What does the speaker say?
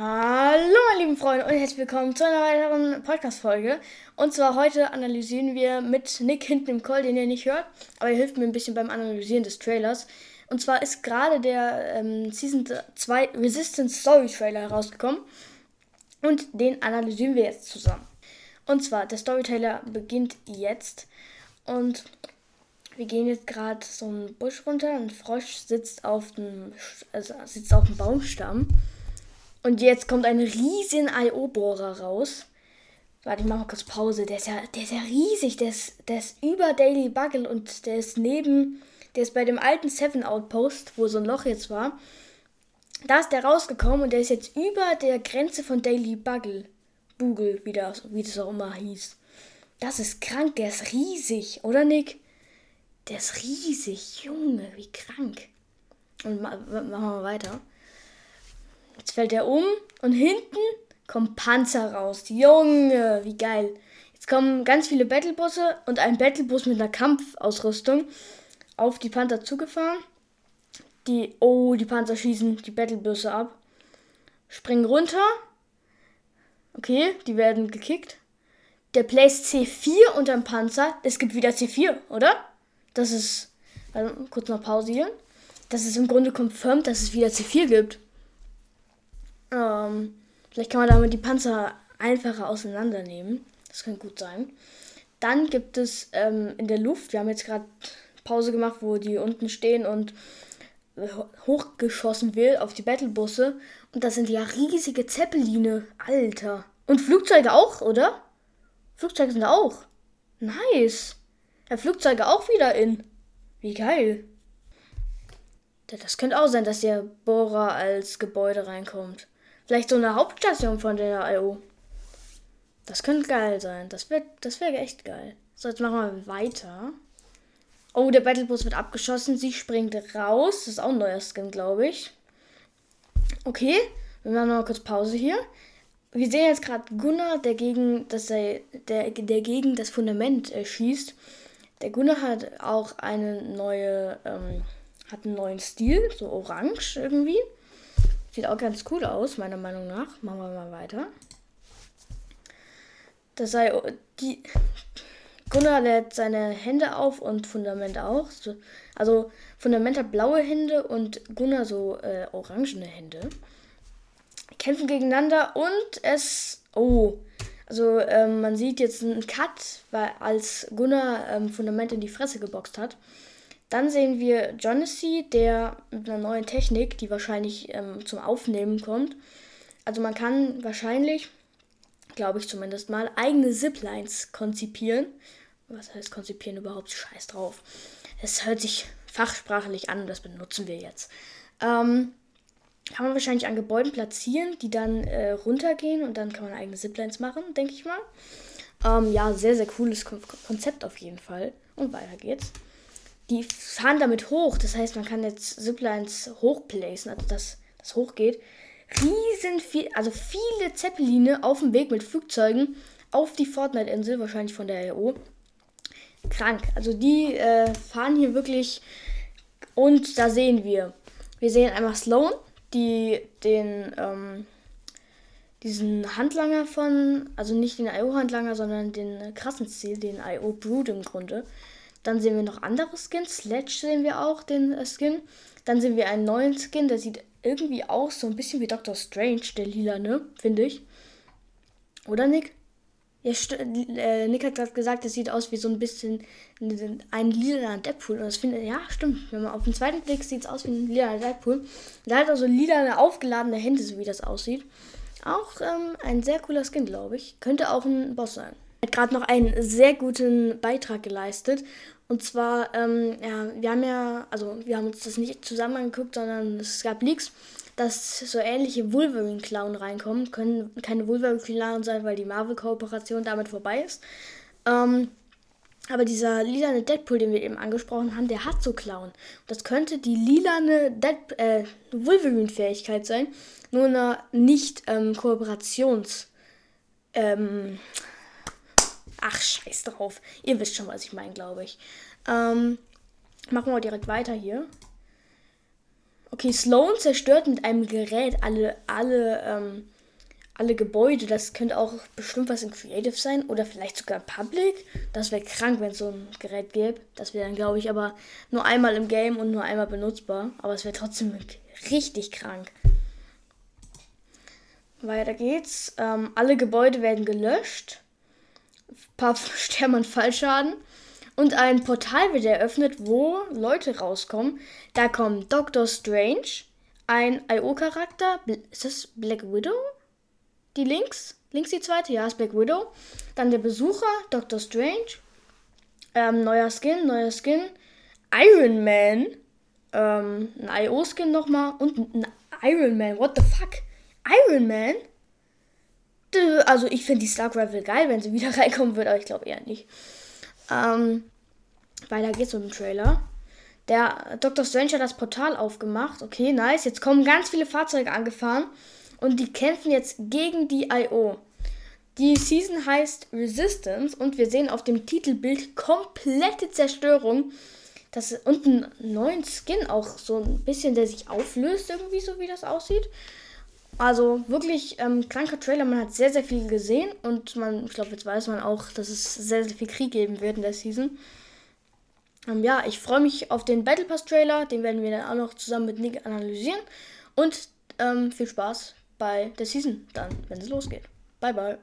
Hallo, meine lieben Freunde, und herzlich willkommen zu einer weiteren Podcast-Folge. Und zwar heute analysieren wir mit Nick hinten im Call, den ihr nicht hört, aber er hilft mir ein bisschen beim Analysieren des Trailers. Und zwar ist gerade der ähm, Season 2 Resistance Story Trailer herausgekommen. Und den analysieren wir jetzt zusammen. Und zwar, der Storyteller beginnt jetzt. Und wir gehen jetzt gerade so einen Busch runter. Ein Frosch sitzt auf dem, also sitzt auf dem Baumstamm. Und jetzt kommt ein riesen IO-Bohrer raus. Warte, ich mach mal kurz Pause. Der ist ja, der ist ja riesig. Der ist, der ist über Daily Bugle und der ist neben, der ist bei dem alten Seven Outpost, wo so ein Loch jetzt war. Da ist der rausgekommen und der ist jetzt über der Grenze von Daily Bugle. Bugel, wie das, wie das auch immer hieß. Das ist krank, der ist riesig, oder Nick? Der ist riesig, Junge, wie krank. Und machen wir weiter. Jetzt fällt er um und hinten kommt Panzer raus. Junge, wie geil. Jetzt kommen ganz viele Battlebusse und ein Battlebus mit einer Kampfausrüstung auf die Panther zugefahren. Die, oh, die Panzer schießen die Battlebusse ab. Springen runter. Okay, die werden gekickt. Der placed C4 unterm Panzer. Es gibt wieder C4, oder? Das ist. Also, kurz noch pausieren. Das ist im Grunde confirmed, dass es wieder C4 gibt. Ähm, vielleicht kann man damit die Panzer einfacher auseinandernehmen. Das kann gut sein. Dann gibt es ähm, in der Luft, wir haben jetzt gerade Pause gemacht, wo die unten stehen und hochgeschossen wird auf die Battlebusse. Und das sind ja riesige Zeppeline. Alter. Und Flugzeuge auch, oder? Flugzeuge sind auch. Nice. Ja, Flugzeuge auch wieder in. Wie geil. Das könnte auch sein, dass der Bohrer als Gebäude reinkommt. Vielleicht so eine Hauptstation von der IO. Das könnte geil sein. Das wäre das wär echt geil. So, jetzt machen wir weiter. Oh, der Battlebus wird abgeschossen. Sie springt raus. Das ist auch ein neuer Skin, glaube ich. Okay, wir machen noch kurz Pause hier. Wir sehen jetzt gerade Gunnar, der gegen das, der, der gegen das Fundament äh, schießt. Der Gunnar hat auch eine neue, ähm, hat einen neuen Stil, so orange irgendwie. Sieht auch ganz cool aus, meiner Meinung nach. Machen wir mal weiter. Das sei die. Gunnar lädt seine Hände auf und Fundament auch. So, also Fundament hat blaue Hände und Gunnar so äh, orangene Hände. Kämpfen gegeneinander und es. Oh. Also ähm, man sieht jetzt einen Cut, weil als Gunnar ähm, Fundament in die Fresse geboxt hat. Dann sehen wir Jonassy, der mit einer neuen Technik, die wahrscheinlich ähm, zum Aufnehmen kommt. Also man kann wahrscheinlich, glaube ich zumindest mal, eigene Ziplines konzipieren. Was heißt konzipieren überhaupt? Scheiß drauf. Es hört sich fachsprachlich an und das benutzen wir jetzt. Ähm, kann man wahrscheinlich an Gebäuden platzieren, die dann äh, runtergehen und dann kann man eigene Ziplines machen, denke ich mal. Ähm, ja, sehr, sehr cooles Konzept auf jeden Fall. Und weiter geht's die fahren damit hoch. Das heißt, man kann jetzt Ziplines hochplacen, also dass das hochgeht. Riesen viel, also viele Zeppeline auf dem Weg mit Flugzeugen auf die Fortnite-Insel, wahrscheinlich von der EU. Krank. Also die äh, fahren hier wirklich. Und da sehen wir. Wir sehen einmal Sloan, die den ähm, diesen Handlanger von, also nicht den IO-Handlanger, sondern den krassen Ziel, den IO Brood im Grunde. Dann sehen wir noch andere Skins. Sledge sehen wir auch, den äh, Skin. Dann sehen wir einen neuen Skin, der sieht irgendwie aus so ein bisschen wie Doctor Strange, der lila, ne? Finde ich. Oder Nick? Ja, äh, Nick hat gerade gesagt, das sieht aus wie so ein bisschen ein lila Deadpool. Und das finde ja, stimmt. Wenn man auf den zweiten Blick sieht es aus wie ein lila Deadpool. Der hat auch so lila aufgeladene Hände, so wie das aussieht. Auch ähm, ein sehr cooler Skin, glaube ich. Könnte auch ein Boss sein hat gerade noch einen sehr guten Beitrag geleistet. Und zwar, ähm, ja, wir haben ja, also wir haben uns das nicht zusammen angeguckt, sondern es gab Leaks, dass so ähnliche Wolverine-Clown reinkommen. Können keine Wolverine-Clown sein, weil die Marvel-Kooperation damit vorbei ist. Ähm, aber dieser lilane Deadpool, den wir eben angesprochen haben, der hat so Clown. Das könnte die lilane Dead äh, Wolverine-Fähigkeit sein, nur eine nicht ähm, Kooperations- ähm, Ach, scheiß drauf. Ihr wisst schon, was ich meine, glaube ich. Ähm, machen wir direkt weiter hier. Okay, Sloan zerstört mit einem Gerät alle, alle, ähm, alle Gebäude. Das könnte auch bestimmt was in Creative sein oder vielleicht sogar Public. Das wäre krank, wenn es so ein Gerät gäbe. Das wäre dann, glaube ich, aber nur einmal im Game und nur einmal benutzbar. Aber es wäre trotzdem richtig krank. Weiter geht's. Ähm, alle Gebäude werden gelöscht. Paar sterben an Fallschaden. Und ein Portal wird eröffnet, wo Leute rauskommen. Da kommt Doctor Strange, ein IO-Charakter. Ist das Black Widow? Die links? Links die zweite? Ja, ist Black Widow. Dann der Besucher, Doctor Strange. Ähm, neuer Skin, neuer Skin. Iron Man. Ähm, ein IO-Skin nochmal. Und ein Iron Man. What the fuck? Iron Man? Also ich finde die Stark Rifle geil, wenn sie wieder reinkommen wird, aber ich glaube eher nicht. Ähm, weiter geht's mit dem Trailer. Der Dr. Strange hat das Portal aufgemacht. Okay, nice. Jetzt kommen ganz viele Fahrzeuge angefahren und die kämpfen jetzt gegen die IO. Die Season heißt Resistance und wir sehen auf dem Titelbild komplette Zerstörung. Das und einen neuen Skin auch so ein bisschen, der sich auflöst, irgendwie so wie das aussieht. Also wirklich ähm, kranker Trailer. Man hat sehr, sehr viel gesehen und man, ich glaube, jetzt weiß man auch, dass es sehr, sehr viel Krieg geben wird in der Season. Ähm, ja, ich freue mich auf den Battle Pass Trailer. Den werden wir dann auch noch zusammen mit Nick analysieren. Und ähm, viel Spaß bei der Season dann, wenn es losgeht. Bye, bye.